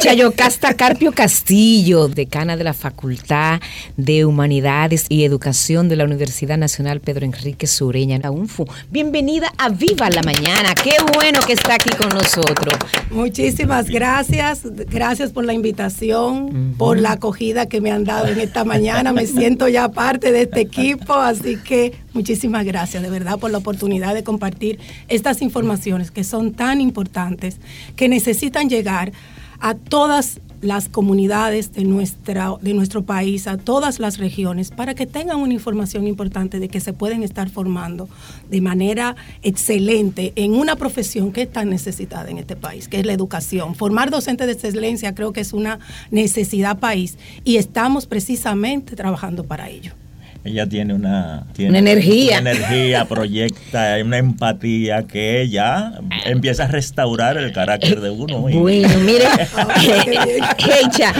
Heicha Yocasta Carpio Castillo, decana de la Facultad de Humanidades y Educación de la Universidad Nacional Pedro Enrique Sureña, la UNFU. Bienvenida a Viva la Mañana. Qué bueno que está aquí con nosotros. Muchísimas gracias. Gracias por la invitación, por la acogida que me han dado en esta mañana. Me siento ya parte de este equipo, así que muchísimas gracias de verdad por la oportunidad de compartir estas informaciones que son tan importantes, que necesitan llegar a todas las comunidades de, nuestra, de nuestro país, a todas las regiones, para que tengan una información importante de que se pueden estar formando de manera excelente en una profesión que es tan necesitada en este país, que es la educación. Formar docentes de excelencia creo que es una necesidad país y estamos precisamente trabajando para ello. Ella tiene una, una energía. Una energía, proyecta, una empatía que ella empieza a restaurar el carácter de uno. Bueno, mire, Heicha,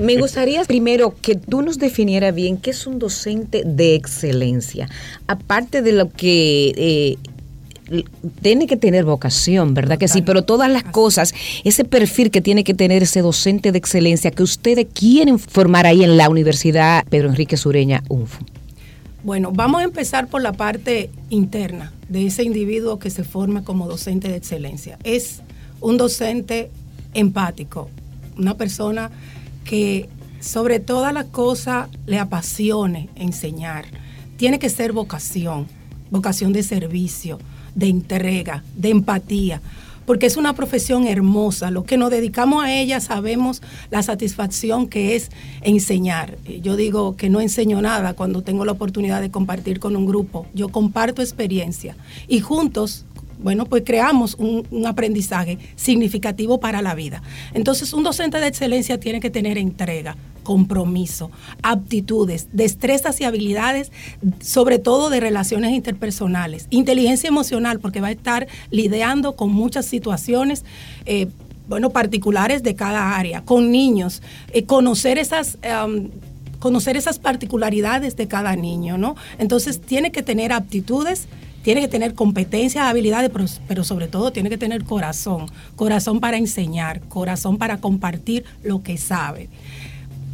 me gustaría primero que tú nos definieras bien qué es un docente de excelencia. Aparte de lo que eh, tiene que tener vocación, ¿verdad que sí? Pero todas las cosas, ese perfil que tiene que tener ese docente de excelencia que ustedes quieren formar ahí en la Universidad Pedro Enrique Sureña UNFU. Bueno, vamos a empezar por la parte interna de ese individuo que se forma como docente de excelencia. Es un docente empático, una persona que sobre todas las cosas le apasione enseñar. Tiene que ser vocación, vocación de servicio, de entrega, de empatía, porque es una profesión hermosa. Los que nos dedicamos a ella sabemos la satisfacción que es enseñar. Yo digo que no enseño nada cuando tengo la oportunidad de compartir con un grupo. Yo comparto experiencia y juntos bueno, pues creamos un, aprendizaje significativo para la vida. Entonces, un docente de excelencia tiene que tener entrega, compromiso, aptitudes, destrezas y habilidades, sobre todo de relaciones interpersonales, inteligencia emocional, porque va a estar lidiando con muchas situaciones. Eh, bueno, particulares de cada área, con niños, eh, conocer esas conocer esas particularidades de cada niño, ¿no? Entonces tiene que tener aptitudes, tiene que tener competencias, habilidades, pero, pero, sobre todo tiene que tener corazón, corazón para enseñar, corazón para compartir lo que sabe.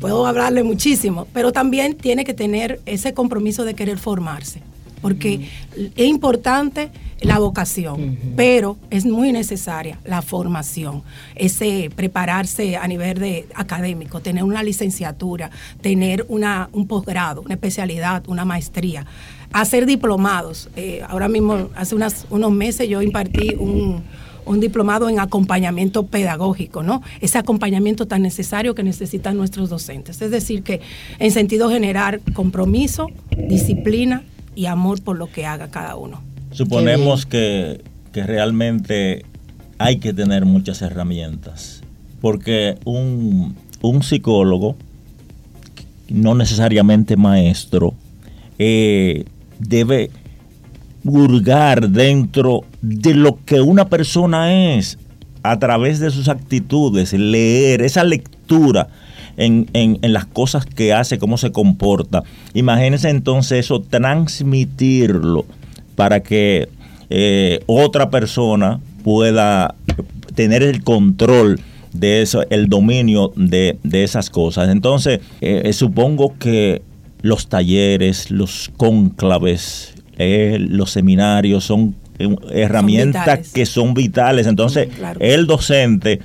Puedo hablarle muchísimo, pero también tiene que tener ese compromiso de querer formarse, porque es importante la vocación, pero es muy necesaria la formación, ese prepararse a nivel de académico, tener una licenciatura, tener una, un posgrado, una especialidad, una maestría, hacer diplomados. Eh, ahora mismo, hace unas, unos meses yo impartí un un diplomado en acompañamiento pedagógico, ¿no? Ese acompañamiento tan necesario que necesitan nuestros docentes. Es decir, que en sentido generar compromiso, disciplina y amor por lo que haga cada uno. Suponemos que, que realmente hay que tener muchas herramientas, porque un, un psicólogo, no necesariamente maestro, eh, debe hurgar dentro de lo que una persona es a través de sus actitudes, leer esa lectura en, las cosas que hace, cómo se comporta. Imagínense entonces eso, transmitirlo para que eh, otra persona pueda tener el control de eso, el dominio de, esas cosas. Entonces, eh, supongo que los talleres, los cónclaves, eh, los seminarios son eh, herramientas que son vitales. Entonces, el docente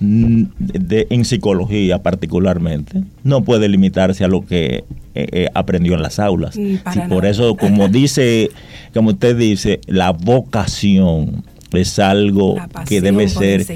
mm, en psicología particularmente no puede limitarse a lo que eh, aprendió en las aulas. y por eso, como dice, como usted dice, la vocación es algo que debe ser.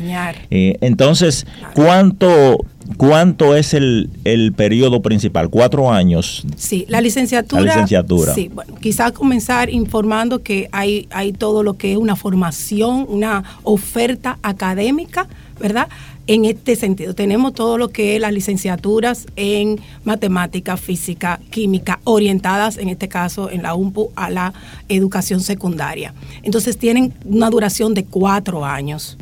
entonces, ¿cuánto ¿Cuánto es el, el, periodo principal? ¿Cuatro años? Sí, la licenciatura. La licenciatura. Sí, bueno, quizás comenzar informando que hay, hay todo lo que es una formación, una oferta académica, ¿verdad? En este sentido, tenemos todo lo que es las licenciaturas en matemática, física, química, orientadas en este caso en la UMPU a la educación secundaria. Entonces tienen una duración de cuatro años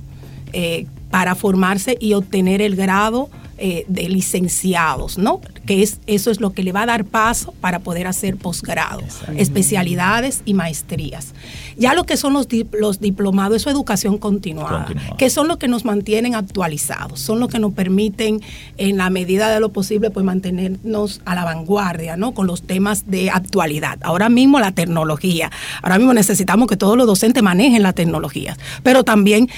eh, para formarse y obtener el grado eh, de licenciados, ¿no? Que es, eso es lo que le va a dar paso para poder hacer posgrado, especialidades y maestrías. Ya lo que son los, los diplomados, eso es educación continuada, que son los que nos mantienen actualizados, son los que nos permiten, en la medida de lo posible, pues mantenernos a la vanguardia, ¿no? Con los temas de actualidad. Ahora mismo la tecnología, ahora mismo necesitamos que todos los docentes manejen las tecnologías, pero también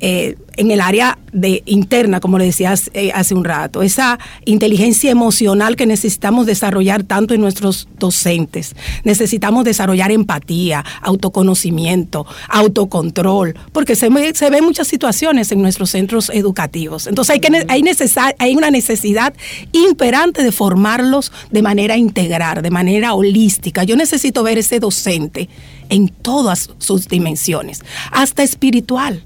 eh, en el área de interna, como le decías eh, hace un rato, esa inteligencia emocional que necesitamos desarrollar tanto en nuestros docentes. Necesitamos desarrollar empatía, autoconocimiento, autocontrol, porque se, se ven muchas situaciones en nuestros centros educativos. Entonces hay, que, hay, hay una necesidad imperante de formarlos de manera integral, de manera holística. Yo necesito ver ese docente en todas sus dimensiones, hasta espiritual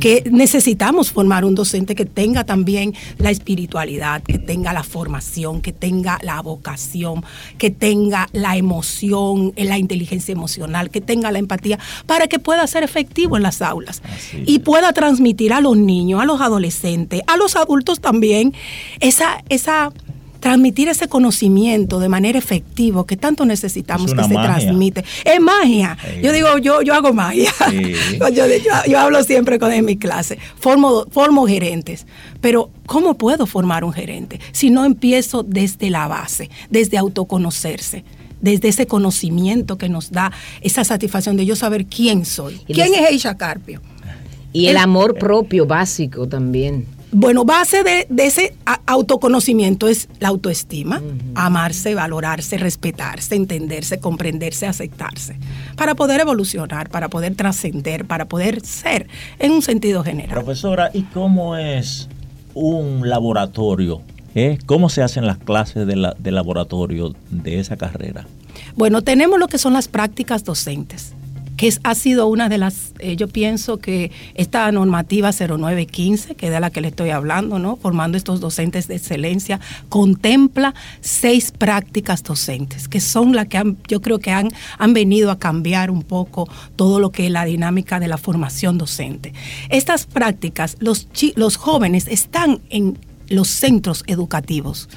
que necesitamos formar un docente que tenga también la espiritualidad, que tenga la formación, que tenga la vocación, que tenga la emoción, la inteligencia emocional, que tenga la empatía, para que pueda ser efectivo en las aulas. Y pueda transmitir a los niños, a los adolescentes, a los adultos también esa, esa transmitir ese conocimiento de manera efectiva que tanto necesitamos que se transmite. Es magia. Yo digo, yo, yo hago magia. yo, hablo siempre con en mi clase. Formo, formo gerentes. Pero, ¿cómo puedo formar un gerente si no empiezo desde la base, desde autoconocerse? desde ese conocimiento que nos da esa satisfacción de yo saber quién soy. ¿Quién es Eisha Carpio? Y el amor propio básico también. Bueno, base de, ese autoconocimiento es la autoestima, amarse, valorarse, respetarse, entenderse, comprenderse, aceptarse, para poder evolucionar, para poder trascender, para poder ser en un sentido general. Profesora, ¿y cómo es un laboratorio? ¿Eh? ¿Cómo se hacen las clases de, de laboratorio de esa carrera? Bueno, tenemos lo que son las prácticas docentes que ha sido una de las, eh, yo pienso que esta normativa 0915, que es de la que le estoy hablando, ¿no? Formando estos docentes de excelencia, contempla seis prácticas docentes, que son las que han, yo creo que han, han venido a cambiar un poco todo lo que es la dinámica de la formación docente. Estas prácticas, los, los jóvenes están en los centros educativos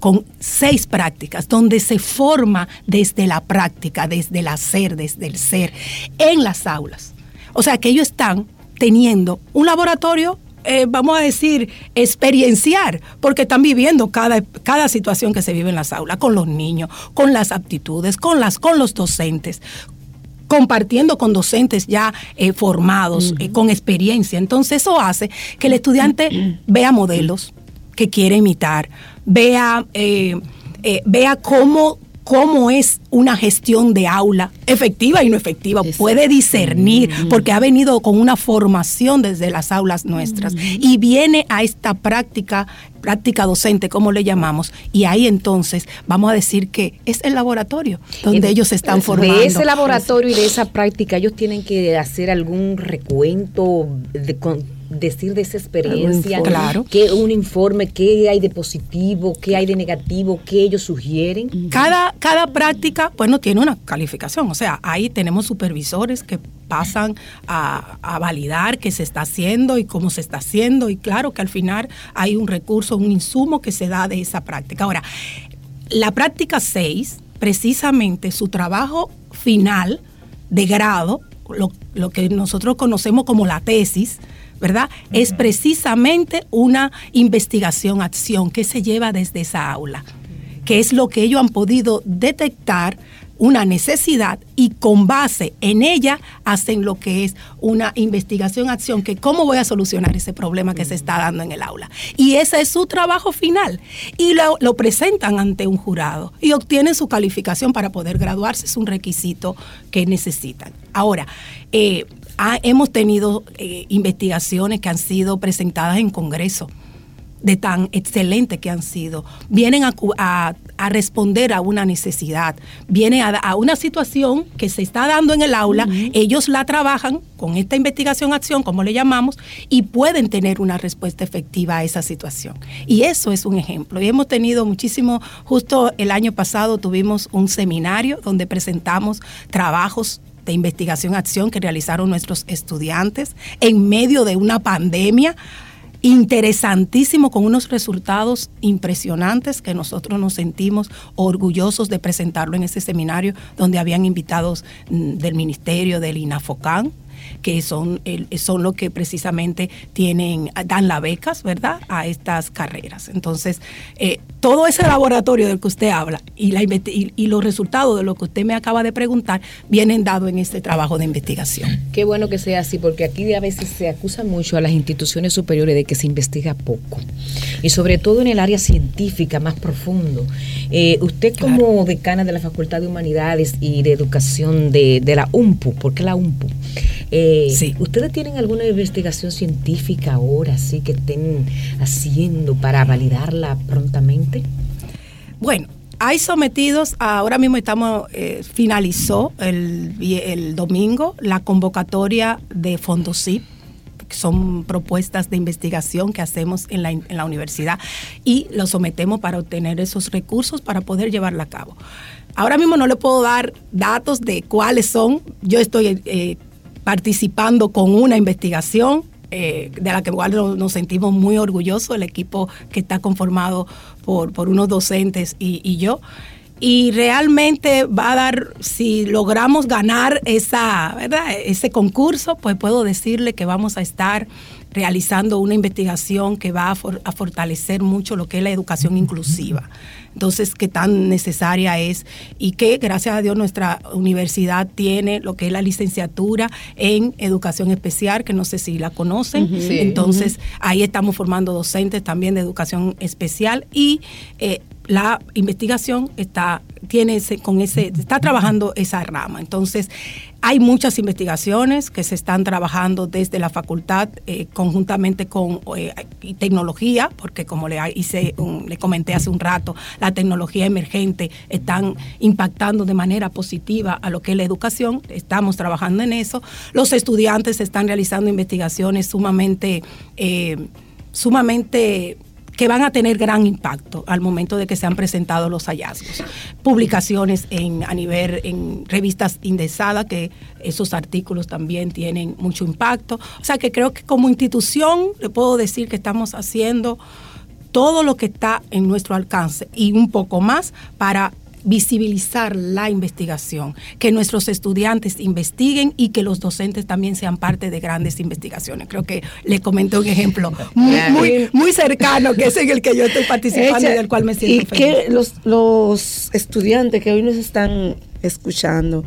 con seis prácticas, donde se forma desde la práctica, desde el hacer, desde el ser, en las aulas. O sea que ellos están teniendo un laboratorio eh, vamos a decir, experienciar, porque están viviendo cada, cada situación que se vive en las aulas, con los niños, con las aptitudes, con, las, con los docentes, compartiendo con docentes ya eh, formados, eh, con experiencia. Entonces eso hace que el estudiante vea modelos que quiere imitar, vea, eh, eh, vea cómo, cómo es una gestión de aula efectiva y no efectiva, puede discernir mm. porque ha venido con una formación desde las aulas nuestras mm. y viene a esta práctica práctica docente, como le llamamos, y ahí entonces vamos a decir que es el laboratorio donde ellos están formando. De ese laboratorio y de esa práctica, ellos tienen que hacer algún recuento de, decir de esa experiencia, claro. qué un informe, qué hay de positivo, qué hay de negativo, qué ellos sugieren. Cada, cada práctica, bueno, tiene una calificación, o sea, ahí tenemos supervisores que pasan a, a, validar qué se está haciendo y cómo se está haciendo y claro que al final hay un recurso, un insumo que se da de esa práctica. Ahora, la práctica 6, precisamente su trabajo final de grado, lo, lo que nosotros conocemos como la tesis, ¿verdad? Es precisamente una investigación-acción que se lleva desde esa aula, que es lo que ellos han podido detectar una necesidad y con base en ella hacen lo que es una investigación, acción, que cómo voy a solucionar ese problema que se está dando en el aula. Y ese es su trabajo final. Y lo, lo presentan ante un jurado y obtienen su calificación para poder graduarse. Es un requisito que necesitan. Ahora, eh, hemos tenido eh, investigaciones que han sido presentadas en Congreso de tan excelentes que han sido, vienen a, responder a una necesidad, vienen a, una situación que se está dando en el aula, ellos la trabajan con esta investigación acción, como le llamamos, y pueden tener una respuesta efectiva a esa situación. Y eso es un ejemplo. Y hemos tenido muchísimo, justo el año pasado tuvimos un seminario donde presentamos trabajos de investigación acción que realizaron nuestros estudiantes en medio de una pandemia interesantísimo con unos resultados impresionantes que nosotros nos sentimos orgullosos de presentarlo en ese seminario donde habían invitados mm, del Ministerio del INAFOCAN, que son, son los que precisamente tienen, dan las becas, ¿verdad?, a estas carreras. Entonces, eh, todo ese laboratorio del que usted habla y, la, y, los resultados de lo que usted me acaba de preguntar vienen dados en este trabajo de investigación. Qué bueno que sea así, porque aquí a veces se acusa mucho a las instituciones superiores de que se investiga poco, y sobre todo en el área científica más profundo. Eh, usted como decana de la Facultad de Humanidades y de Educación de, de la UMPU, ¿por qué la UMPU? Eh, sí. ¿Ustedes tienen alguna investigación científica ahora, sí, que estén haciendo para validarla prontamente? Bueno, hay sometidos, ahora mismo estamos, eh, finalizó el, el, domingo la convocatoria de Fondosip, que son propuestas de investigación que hacemos en la, en la universidad y lo sometemos para obtener esos recursos para poder llevarla a cabo. Ahora mismo no le puedo dar datos de cuáles son. Yo estoy eh, participando con una investigación eh, de la que igual nos, sentimos muy orgullosos, el equipo que está conformado por, por unos docentes y, yo. Y realmente va a dar, si logramos ganar esa, ¿verdad? ese concurso, pues puedo decirle que vamos a estar realizando una investigación que va a, a fortalecer mucho lo que es la educación inclusiva. Entonces qué tan necesaria es y que gracias a Dios nuestra universidad tiene lo que es la licenciatura en educación especial, que no sé si la conocen, entonces ahí estamos formando docentes también de educación especial y eh, la investigación está tiene ese, con ese está trabajando esa rama entonces hay muchas investigaciones que se están trabajando desde la facultad eh, conjuntamente con eh, tecnología, porque como le, hice, le comenté hace un rato, la tecnología emergente están impactando de manera positiva a lo que es la educación. Estamos trabajando en eso. Los estudiantes están realizando investigaciones sumamente, eh, sumamente que van a tener gran impacto al momento de que se han presentado los hallazgos. Publicaciones en, a nivel en revistas indexadas, que esos artículos también tienen mucho impacto. O sea que creo que como institución le puedo decir que estamos haciendo todo lo que está en nuestro alcance y un poco más para visibilizar la investigación, que nuestros estudiantes investiguen y que los docentes también sean parte de grandes investigaciones. Creo que le comenté un ejemplo muy, muy, cercano, que es en el que yo estoy participando y del cual me siento y que los, los estudiantes que hoy nos están escuchando,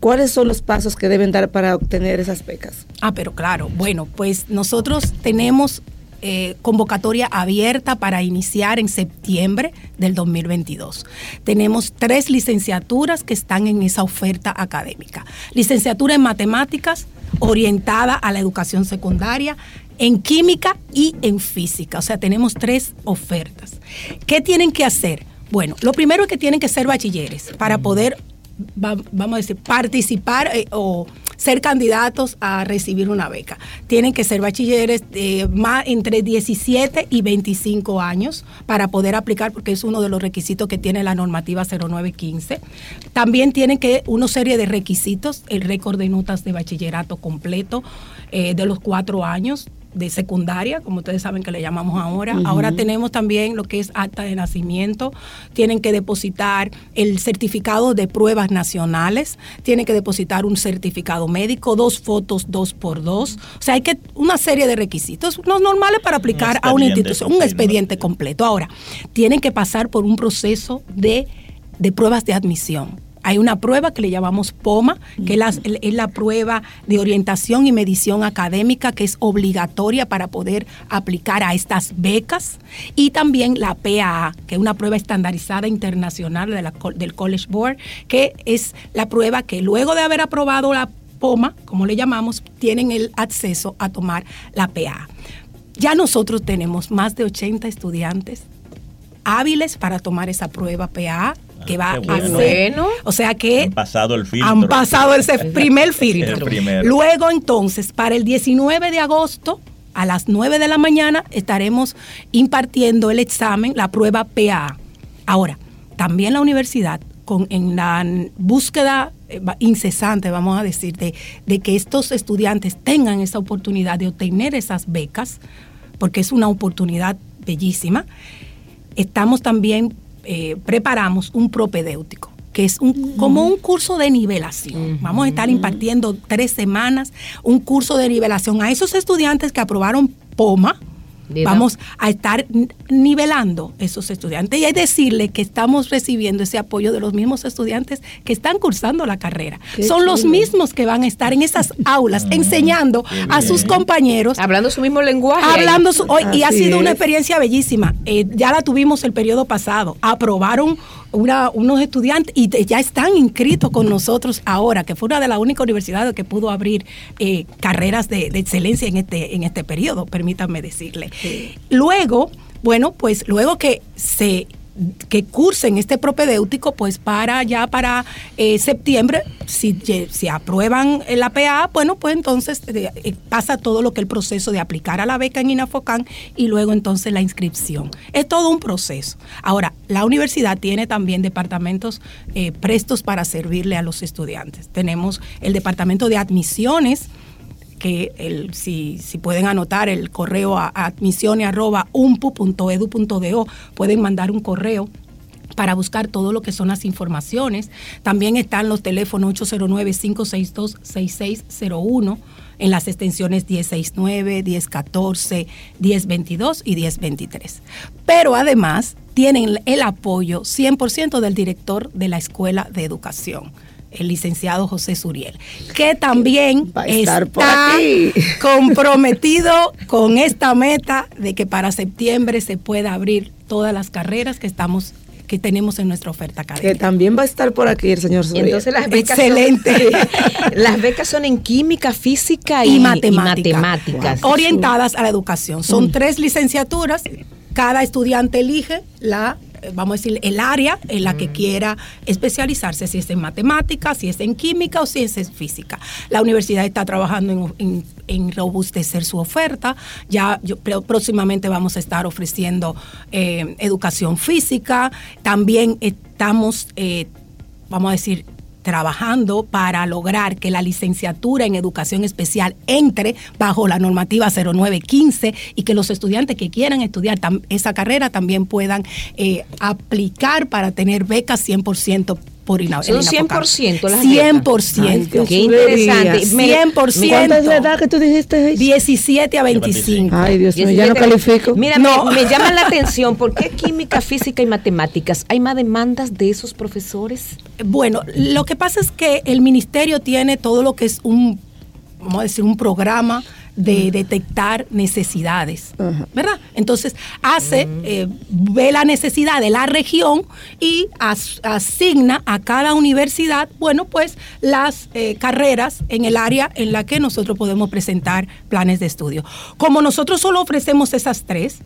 ¿cuáles son los pasos que deben dar para obtener esas becas? Ah, pero claro, bueno, pues nosotros tenemos eh, convocatoria abierta para iniciar en septiembre del 2022. Tenemos tres licenciaturas que están en esa oferta académica. Licenciatura en matemáticas orientada a la educación secundaria, en química y en física. O sea, tenemos tres ofertas. ¿Qué tienen que hacer? Bueno, lo primero es que tienen que ser bachilleres para poder, vamos a decir, participar eh, o ser candidatos a recibir una beca. Tienen que ser bachilleres de más entre 17 y 25 años para poder aplicar, porque es uno de los requisitos que tiene la normativa 0915. También tienen que una serie de requisitos, el récord de notas de bachillerato completo eh, de los cuatro años, de secundaria, como ustedes saben que le llamamos ahora. Ahora tenemos también lo que es acta de nacimiento. Tienen que depositar el certificado de pruebas nacionales. Tienen que depositar un certificado médico, dos fotos dos por dos. O sea, hay que una serie de requisitos los normales para aplicar a una institución, un expediente completo. Ahora, tienen que pasar por un proceso de, de pruebas de admisión hay una prueba que le llamamos POMA, que es la, prueba de orientación y medición académica que es obligatoria para poder aplicar a estas becas. Y también la PAA, que es una prueba estandarizada internacional del College Board, que es la prueba que luego de haber aprobado la POMA, como le llamamos, tienen el acceso a tomar la PAA. Ya nosotros tenemos más de 80 estudiantes hábiles para tomar esa prueba PAA que va a ser. O sea que han pasado el filtro. Han pasado ese primer filtro. Luego entonces, para el 19 de agosto, a las 9 de la mañana, estaremos impartiendo el examen, la prueba PA. Ahora, también la universidad, con, en la búsqueda eh, incesante, vamos a decir, de, de que estos estudiantes tengan esa oportunidad de obtener esas becas, porque es una oportunidad bellísima, estamos también, eh, preparamos un propedéutico que es un, como un curso de nivelación. Vamos a estar impartiendo tres semanas un curso de nivelación a esos estudiantes que aprobaron POMA, Vamos a estar nivelando esos estudiantes y hay decirle que estamos recibiendo ese apoyo de los mismos estudiantes que están cursando la carrera. Son los mismos que van a estar en esas aulas ah, enseñando a sus compañeros. Hablando su mismo lenguaje. Hablando su, y ha sido una experiencia bellísima. Eh, ya la tuvimos el periodo pasado. Aprobaron unos estudiantes y ya están inscritos con nosotros ahora, que fue una de las únicas universidades que pudo abrir eh, carreras de, excelencia en este, en este periodo, permítanme decirle. Luego, bueno, pues luego que se que cursen este propedéutico, pues para ya para eh, septiembre, si, si aprueban la PA, bueno, pues entonces eh, eh, pasa todo lo que el proceso de aplicar a la beca en INAFOCAN y luego entonces la inscripción. Es todo un proceso. Ahora, la universidad tiene también departamentos prestos para servirle a los estudiantes. Tenemos el departamento de admisiones, que si, pueden anotar el correo a, admisiones.umpu.edu.do, pueden mandar un correo para buscar todo lo que son las informaciones. También están los teléfonos 809-562-6601 en las extensiones 1069, 1014, 1022 y 1023. Pero además tienen el apoyo 100% del director de la Escuela de Educación el licenciado José Suriel, que también está comprometido con esta meta de que para septiembre se pueda abrir todas las carreras que estamos que tenemos en nuestra oferta académica. Que también va a estar por aquí el señor Suriel. Entonces las becas Excelente. las becas son en química, física y, matemáticas. Orientadas a la educación. Son mm. tres licenciaturas. Cada estudiante elige la vamos a decir, el área en la que quiera especializarse, si es en matemáticas, si es en química o si es en física. La universidad está trabajando en, robustecer su oferta. Ya yo, próximamente vamos a estar ofreciendo eh, educación física. También estamos, eh, vamos a decir, trabajando para lograr que la licenciatura en educación especial entre bajo la normativa 0915 y que los estudiantes que quieran estudiar esa carrera también puedan eh, aplicar para tener becas 100% por Son 100% las 100%. qué interesante. 100%. ¿Cuánta es la edad que tú dijiste? 17 a 25. Ay, Dios mío, ya no califico. Mira, no. me, llama la atención, ¿por qué química, física y matemáticas? ¿Hay más demandas de esos profesores? Bueno, lo que pasa es que el ministerio tiene todo lo que es un, vamos a decir, un programa de detectar necesidades, ¿verdad? Entonces hace, eh, ve la necesidad de la región y asigna a cada universidad, bueno, pues las eh, carreras en el área en la que nosotros podemos presentar planes de estudio. Como nosotros solo ofrecemos esas tres,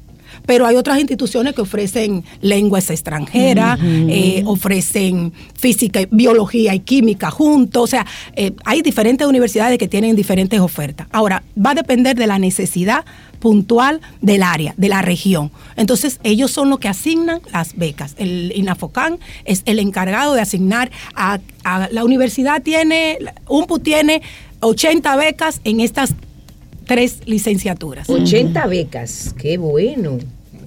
pero hay otras instituciones que ofrecen lenguas extranjeras, eh, ofrecen física, biología y química juntos, o sea, eh, hay diferentes universidades que tienen diferentes ofertas. Ahora, va a depender de la necesidad puntual del área, de la región. Entonces, ellos son los que asignan las becas. El INAFOCAN es el encargado de asignar a, la universidad tiene, UMPU tiene 80 becas en estas tres licenciaturas. 80 becas, qué bueno.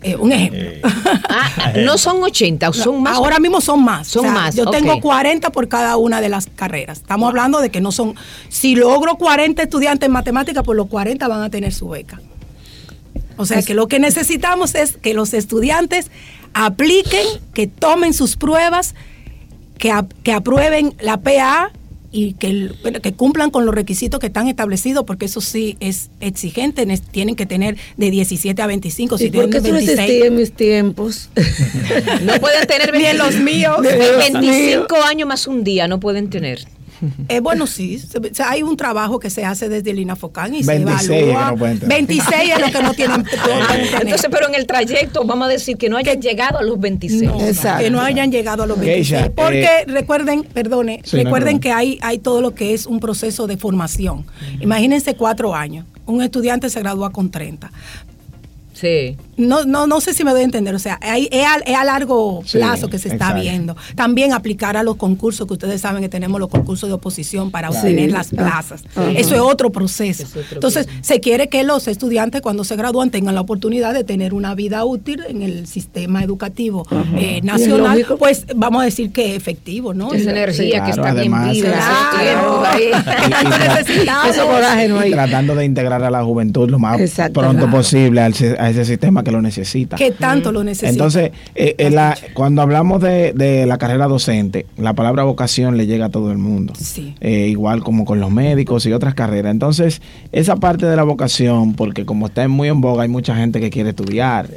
Eh, un ejemplo. Eh. Ah, no son 80, son más. Ahora mismo son más. Son más. Yo tengo 40 por cada una de las carreras. Estamos hablando de que no son. Si logro 40 estudiantes en matemáticas, pues los 40 van a tener su beca. O sea que lo que necesitamos es que los estudiantes apliquen, que tomen sus pruebas, que, que aprueben la PA y que, que cumplan con los requisitos que están establecidos, porque eso sí es exigente, tienen que tener de 17 a 25. Si ¿Y por qué 26, en mis tiempos? no pueden tener bien los míos. 25 años más un día no pueden tener. Eh, bueno, sí, hay un trabajo que se hace desde el INAFOCAN y se evalúa. 26 es lo que no tienen. Entonces, pero en el trayecto vamos a decir que no hayan llegado a los 26. que no hayan llegado a los 26. porque eh, recuerden, perdone, recuerden que hay, hay todo lo que es un proceso de formación. Imagínense cuatro años. Un estudiante se gradúa con 30. Sí. No, no, no sé si me doy a entender, o sea, es, a, largo plazo que se está viendo. También aplicar a los concursos, que ustedes saben que tenemos los concursos de oposición para obtener las plazas. Eso es otro proceso. Entonces, se quiere que los estudiantes cuando se gradúan tengan la oportunidad de tener una vida útil en el sistema educado eh, nacional, pues vamos a decir que efectivo, ¿no? Esa energía que está bien Tratando de integrar a la juventud lo más pronto posible a ese sistema que lo necesita. Que tanto lo necesita. Entonces, eh, eh, cuando hablamos de, la carrera docente, la palabra vocación le llega a todo el mundo. igual como con los médicos y otras carreras. Entonces, esa parte de la vocación, porque como está muy en boga, hay mucha gente que quiere estudiar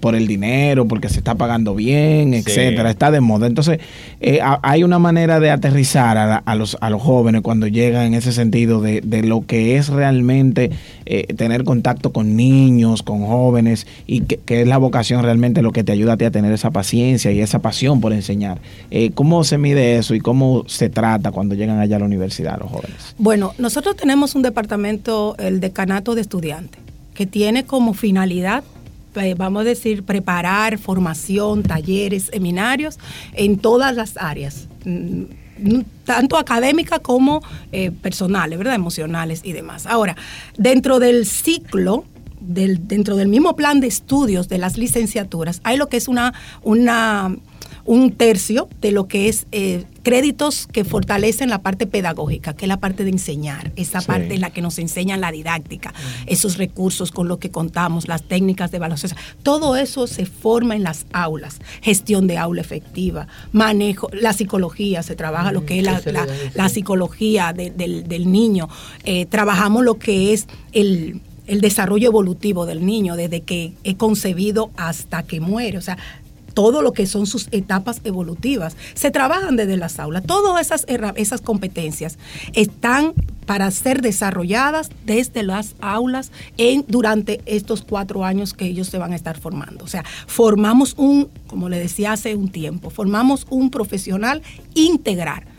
por el dinero, porque se está pagando bien, etcétera, está de moda. Entonces, eh, hay una manera de aterrizar a, los, a los jóvenes cuando llegan en ese sentido de, lo que es realmente eh, tener contacto con niños, con jóvenes, y que, es la vocación realmente lo que te ayuda a ti a tener esa paciencia y esa pasión por enseñar. Eh, ¿Cómo se mide eso y cómo se trata cuando llegan allá a la universidad los jóvenes? Bueno, nosotros tenemos un departamento, el decanato de estudiantes, que tiene como finalidad eh, vamos a decir, preparar formación, talleres, seminarios en todas las áreas mm, tanto académicas como eh, personales, ¿verdad? Emocionales y demás. Ahora, dentro del ciclo, del, dentro del mismo plan de estudios de las licenciaturas, hay lo que es una, una un tercio de lo que es eh, créditos que fortalecen la parte pedagógica, que es la parte de enseñar, esa parte en la que nos enseñan la didáctica, esos recursos con los que contamos, las técnicas de evaluación. Todo eso se forma en las aulas, gestión de aula efectiva, manejo, la psicología, se trabaja lo que es la, psicología del, niño, eh, trabajamos lo que es el el desarrollo evolutivo del niño desde que es concebido hasta que muere. O sea, todo lo que son sus etapas evolutivas. Se trabajan desde las aulas. Todas esas, esas competencias están para ser desarrolladas desde las aulas en, durante estos cuatro años que ellos se van a estar formando. O sea, formamos un, como le decía hace un tiempo, formamos un profesional integral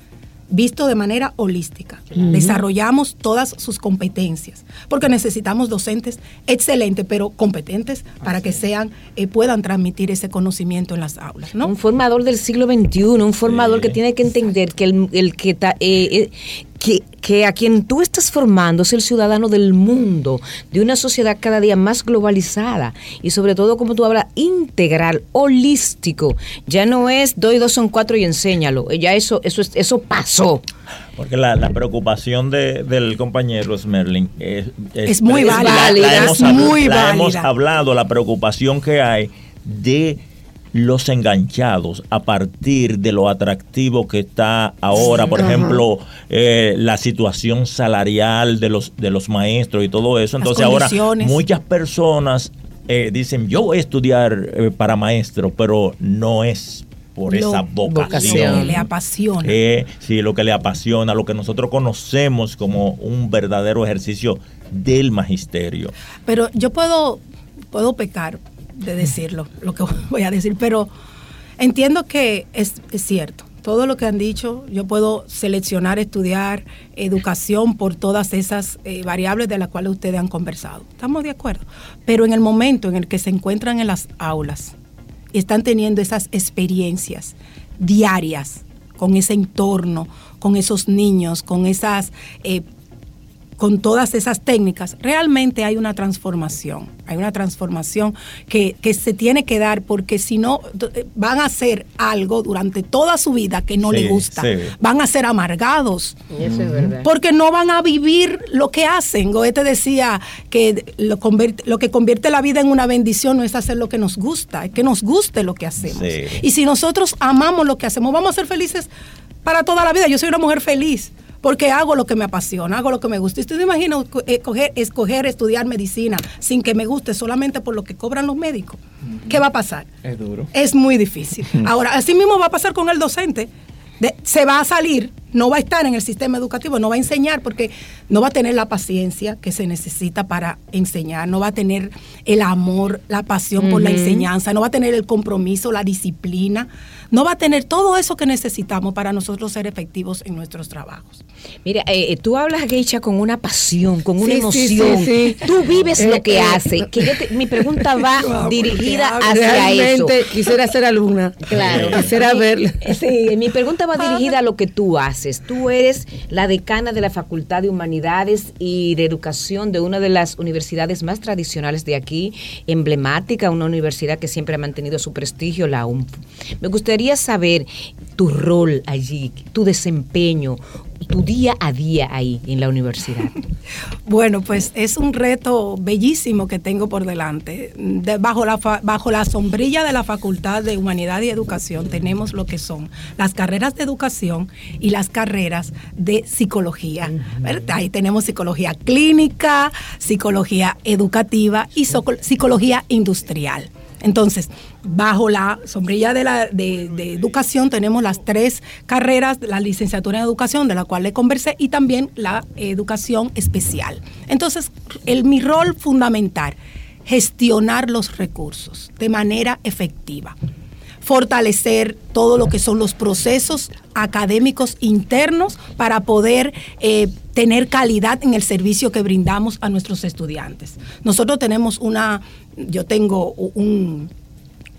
visto de manera holística. Desarrollamos todas sus competencias, porque necesitamos docentes excelentes, pero competentes para que sean, eh, puedan transmitir ese conocimiento en las aulas. ¿no? Un formador del siglo XXI, un formador que tiene que entender que el, el que eh, eh, que, a quien tú estás formando es el ciudadano del mundo, de una sociedad cada día más globalizada y sobre todo, como tú hablas, integral, holístico. Ya no es doy dos son cuatro y enséñalo. Ya eso, eso, eso pasó. Porque la, preocupación del compañero Smerling es, es, muy válida. es muy válida. hemos hablado, la preocupación que hay de los enganchados a partir de lo atractivo que está ahora, por ejemplo, eh, la situación salarial de los, de los maestros y todo eso. Entonces ahora muchas personas eh, dicen, yo voy a estudiar eh, para maestro, pero no es por esa vocación. Lo que le apasiona. sí, lo que le apasiona, lo que nosotros conocemos como un verdadero ejercicio del magisterio. Pero yo puedo, puedo pecar de decirlo, lo que voy a decir, pero entiendo que es, cierto. Todo lo que han dicho, yo puedo seleccionar, estudiar educación por todas esas eh, variables de las cuales ustedes han conversado. Estamos de acuerdo. Pero en el momento en el que se encuentran en las aulas y están teniendo esas experiencias diarias con ese entorno, con esos niños, con esas eh, con todas esas técnicas, realmente hay una transformación. Hay una transformación que, se tiene que dar porque si no van a hacer algo durante toda su vida que no le gusta. Van a ser amargados. Porque no van a vivir lo que hacen. Goethe decía que lo, lo, que convierte la vida en una bendición no es hacer lo que nos gusta, es que nos guste lo que hacemos. Y si nosotros amamos lo que hacemos, vamos a ser felices para toda la vida. Yo soy una mujer feliz porque hago lo que me apasiona, hago lo que me gusta. Y usted se imagina escoger, escoger estudiar medicina sin que me guste solamente por lo que cobran los médicos. ¿Qué va a pasar? Es duro. Es muy difícil. Ahora, así mismo va a pasar con el docente. se va a salir no va a estar en el sistema educativo, no va a enseñar porque no va a tener la paciencia que se necesita para enseñar, no va a tener el amor, la pasión por la enseñanza, no va a tener el compromiso, la disciplina, no va a tener todo eso que necesitamos para nosotros ser efectivos en nuestros trabajos. Mira, eh, eh, tú hablas, Geisha, con una pasión, con una emoción. tú vives lo que eh, hace. mi pregunta va dirigida hacia eso. quisiera ser alumna. Claro. Quisiera verla. Sí, mi pregunta va dirigida a lo que tú haces. Tú eres la decana de la Facultad de Humanidades y de Educación de una de las universidades más tradicionales de aquí, emblemática, una universidad que siempre ha mantenido su prestigio, la UNF. Me gustaría saber tu rol allí, tu desempeño, tu día a día ahí en la universidad? Bueno, pues es un reto bellísimo que tengo por delante. bajo, la bajo la sombrilla de la Facultad de Humanidad y Educación tenemos lo que son las carreras de educación y las carreras de psicología. Ahí tenemos psicología clínica, psicología educativa y psicología industrial. Entonces, bajo la sombrilla de, la, de, educación tenemos las tres carreras, la licenciatura en educación, de la cual le conversé, y también la educación especial. Entonces, el, mi rol fundamental, gestionar los recursos de manera efectiva fortalecer todo lo que son los procesos académicos internos para poder eh, tener calidad en el servicio que brindamos a nuestros estudiantes. Nosotros tenemos una, yo tengo un,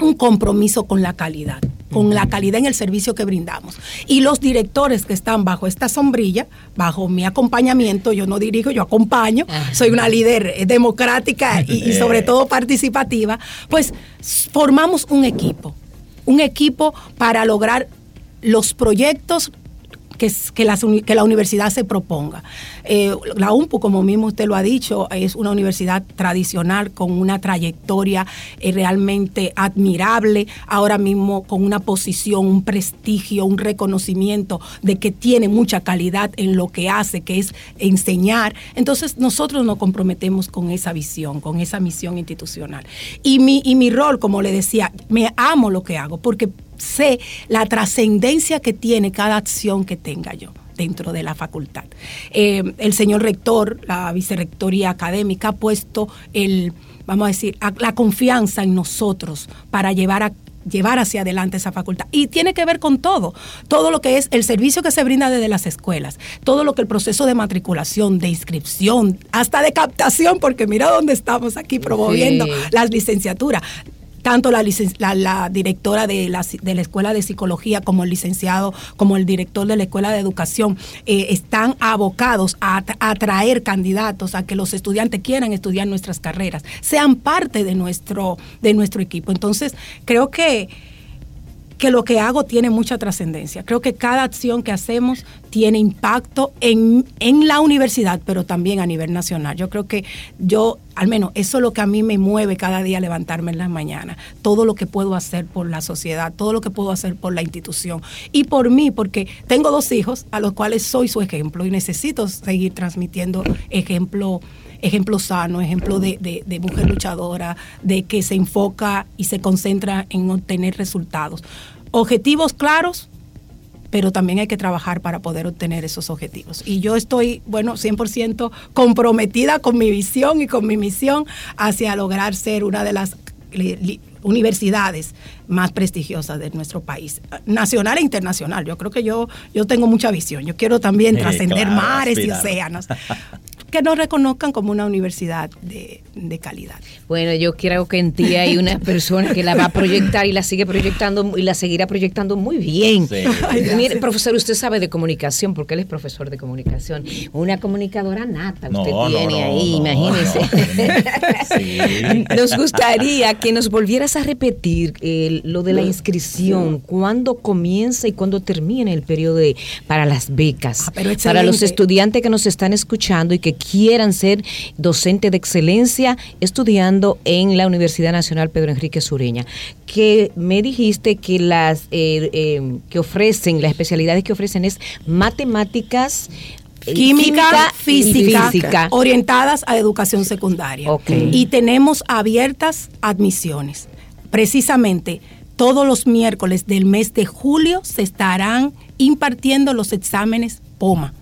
un compromiso con la calidad, con la calidad en el servicio que brindamos. Y los directores que están bajo esta sombrilla, bajo mi acompañamiento, yo no dirijo, yo acompaño, soy una líder eh, democrática y sobre todo participativa, pues formamos un equipo un equipo para lograr los proyectos que, que, la, universidad se proponga. Eh, la UMPU, como mismo usted lo ha dicho, es una universidad tradicional con una trayectoria eh, realmente admirable, ahora mismo con una posición, un prestigio, un reconocimiento de que tiene mucha calidad en lo que hace, que es enseñar. Entonces nosotros nos comprometemos con esa visión, con esa misión institucional. Y mi, y mi rol, como le decía, me amo lo que hago, porque sé la trascendencia que tiene cada acción que tenga yo dentro de la facultad. Eh, el señor rector, la vicerrectoría académica, ha puesto el, vamos a decir, la confianza en nosotros para llevar a llevar hacia adelante esa facultad. Y tiene que ver con todo, todo lo que es el servicio que se brinda desde las escuelas, todo lo que el proceso de matriculación, de inscripción, hasta de captación, porque mira dónde estamos aquí promoviendo las licenciaturas tanto la, la, directora de la, de la, Escuela de Psicología como el licenciado, como el director de la Escuela de Educación, eh, están abocados a atraer candidatos a que los estudiantes quieran estudiar nuestras carreras, sean parte de nuestro, de nuestro equipo. Entonces, creo que que lo que hago tiene mucha trascendencia. Creo que cada acción que hacemos tiene impacto en, en, la universidad, pero también a nivel nacional. Yo creo que yo, al menos, eso es lo que a mí me mueve cada día levantarme en las mañanas. Todo lo que puedo hacer por la sociedad, todo lo que puedo hacer por la institución y por mí, porque tengo dos hijos a los cuales soy su ejemplo y necesito seguir transmitiendo ejemplo ejemplo sano, ejemplo de, de, mujer luchadora, de que se enfoca y se concentra en obtener resultados. Objetivos claros, pero también hay que trabajar para poder obtener esos objetivos. Y yo estoy, bueno, 100% comprometida con mi visión y con mi misión hacia lograr ser una de las universidades más prestigiosas de nuestro país, nacional e internacional. Yo creo que yo, yo tengo mucha visión. Yo quiero también trascender mares y océanos. que nos reconozcan como una universidad de, calidad. Bueno, yo creo que en ti hay una persona que la va a proyectar y la sigue proyectando y la seguirá proyectando muy bien. Mire, profesor, usted sabe de comunicación porque él es profesor de comunicación. Una comunicadora nata usted tiene ahí, imagínese. Nos gustaría que nos volvieras a repetir lo de la inscripción, cuándo comienza y cuándo termina el periodo de, para las becas, ah, para los estudiantes que nos están escuchando y que quieran ser docente de excelencia estudiando en la Universidad Nacional Pedro Enrique Sureña. Que me dijiste que las eh, eh, que ofrecen, las especialidades que ofrecen es matemáticas, eh, Química, física, orientadas a educación secundaria. Y tenemos abiertas admisiones. Precisamente todos los miércoles del mes de julio se estarán impartiendo los exámenes POMA.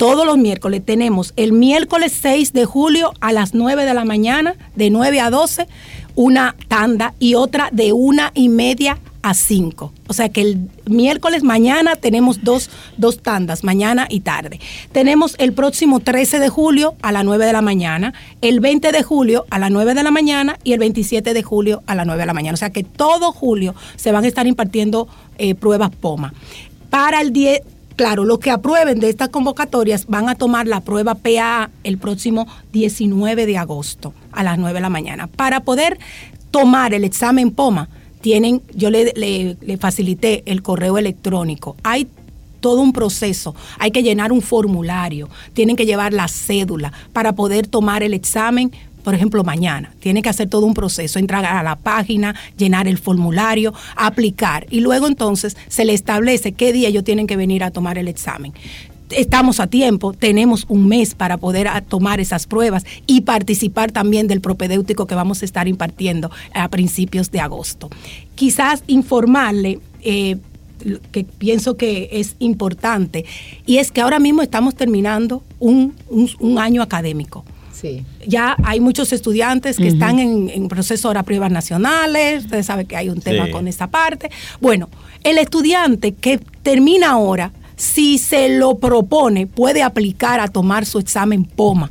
Todos los miércoles tenemos el miércoles 6 de julio a las 9 de la mañana, de 9 a 12, una tanda y otra de una y media a 5. O sea que el miércoles mañana tenemos dos, dos tandas, mañana y tarde. Tenemos el próximo 13 de julio a las 9 de la mañana, el 20 de julio a las 9 de la mañana y el 27 de julio a las 9 de la mañana. O sea que todo julio se van a estar impartiendo eh, pruebas POMA. Para el 10 Claro, los que aprueben de estas convocatorias van a tomar la prueba PA el próximo 19 de agosto a las 9 de la mañana. Para poder tomar el examen POMA, tienen, yo le, le facilité el correo electrónico. Hay todo un proceso. Hay que llenar un formulario, tienen que llevar la cédula para poder tomar el examen por ejemplo, mañana. Tiene que hacer todo un proceso, entrar a la página, llenar el formulario, aplicar y luego entonces se le establece qué día ellos tienen que venir a tomar el examen. Estamos a tiempo, tenemos un mes para poder tomar esas pruebas y participar también del propedéutico que vamos a estar impartiendo a principios de agosto. Quizás informarle eh, que pienso que es importante y es que ahora mismo estamos terminando un año académico. Ya hay muchos estudiantes que están en, proceso de pruebas nacionales, ustedes saben que hay un tema con esta parte. Bueno, el estudiante que termina ahora, si se lo propone, puede aplicar a tomar su examen POMA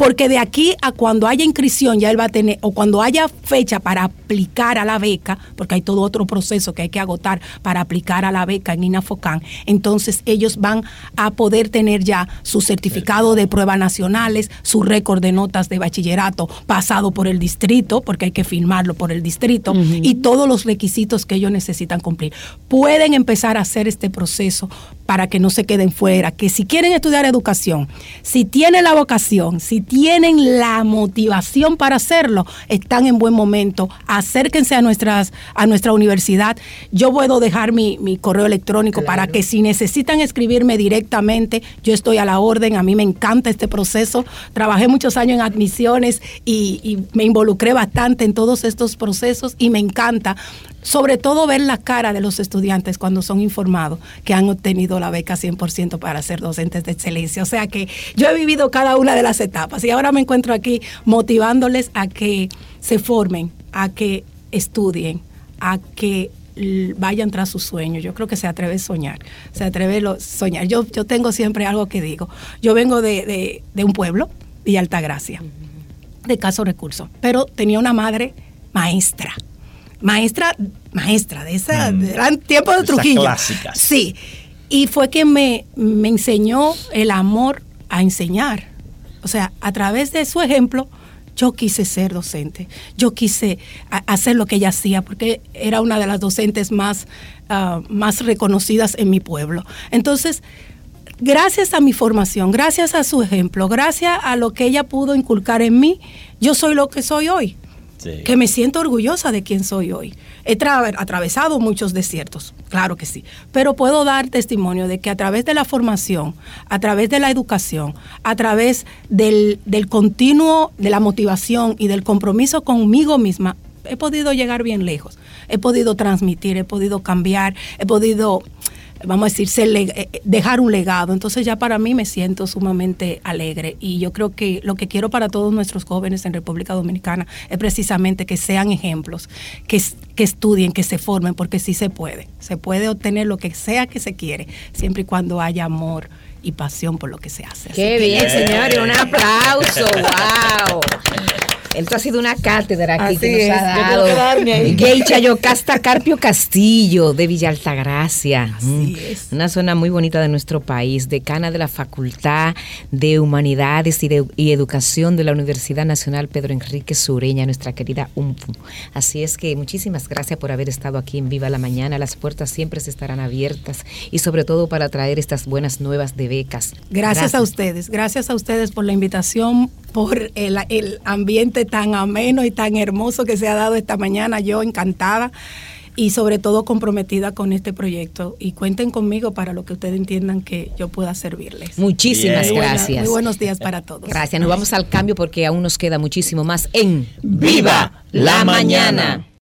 porque de aquí a cuando haya inscripción ya él va a tener, o cuando haya fecha para aplicar a la beca, porque hay todo otro proceso que hay que agotar para aplicar a la beca en INAFOCAN, entonces ellos van a poder tener ya su certificado de pruebas nacionales, su récord de notas de bachillerato pasado por el distrito, porque hay que firmarlo por el distrito, y todos los requisitos que ellos necesitan cumplir. Pueden empezar a hacer este proceso para que no se queden fuera, que si quieren estudiar educación, si tienen la vocación, si tienen la motivación para hacerlo, están en buen momento. Acérquense a, nuestras, a nuestra universidad. Yo puedo dejar mi, correo electrónico para que si necesitan escribirme directamente, yo estoy a la orden. A mí me encanta este proceso. Trabajé muchos años en admisiones y, y me involucré bastante en todos estos procesos y me encanta sobre todo ver la cara de los estudiantes cuando son informados que han obtenido la beca 100% para ser docentes de excelencia. O sea que yo he vivido cada una de las etapas y ahora me encuentro aquí motivándoles a que se formen, a que estudien, a que vayan tras sus sueños. Yo creo que se atreve a soñar, se atreve a soñar. Yo, yo tengo siempre algo que digo. Yo vengo de, de un pueblo, Villa Altagracia, de Caso Recurso, pero tenía una madre maestra maestra, maestra de esa, mm. gran tiempo de Trujillo. Clásicas. Sí. Y fue que me, me enseñó el amor a enseñar. O sea, a través de su ejemplo, yo quise ser docente, yo quise hacer lo que ella hacía, porque era una de las docentes más, ah, más reconocidas en mi pueblo. Entonces, gracias a mi formación, gracias a su ejemplo, gracias a lo que ella pudo inculcar en mí, yo soy lo que soy hoy que me siento orgullosa de quién soy hoy. He atravesado muchos desiertos, claro que sí, pero puedo dar testimonio de que a través de la formación, a través de la educación, a través del, del continuo, de la motivación y del compromiso conmigo misma, he podido llegar bien lejos, he podido transmitir, he podido cambiar, he podido vamos a decir, eh, dejar un legado. Entonces ya para mí me siento sumamente alegre y yo creo que lo que quiero para todos nuestros jóvenes en República Dominicana es precisamente que sean ejemplos, que, que estudien, que se formen, porque sí se puede. Se puede obtener lo que sea que se quiere, siempre y cuando haya amor y pasión por lo que se hace. Qué bien, señores, un aplauso, wow. Esto ha sido una cátedra aquí que nos ha dado Geisha Yocasta Carpio Castillo de Villa Altagracia. Así mm, es. Una zona muy bonita de nuestro país, decana de la Facultad de Humanidades y, de, Educación de la Universidad Nacional Pedro Enrique Sureña, nuestra querida UMPU. Así es que muchísimas gracias por haber estado aquí en Viva la Mañana. Las puertas siempre se estarán abiertas y sobre todo para traer estas buenas nuevas de becas. Gracias, a ustedes, gracias a ustedes por la invitación, por el, el ambiente tan ameno y tan hermoso que se ha dado esta mañana. Yo encantada y sobre todo comprometida con este proyecto. Y cuenten conmigo para lo que ustedes entiendan que yo pueda servirles. Muchísimas gracias. muy buenos días para todos. Gracias. Nos vamos al cambio porque aún nos queda muchísimo más en Viva la mañana.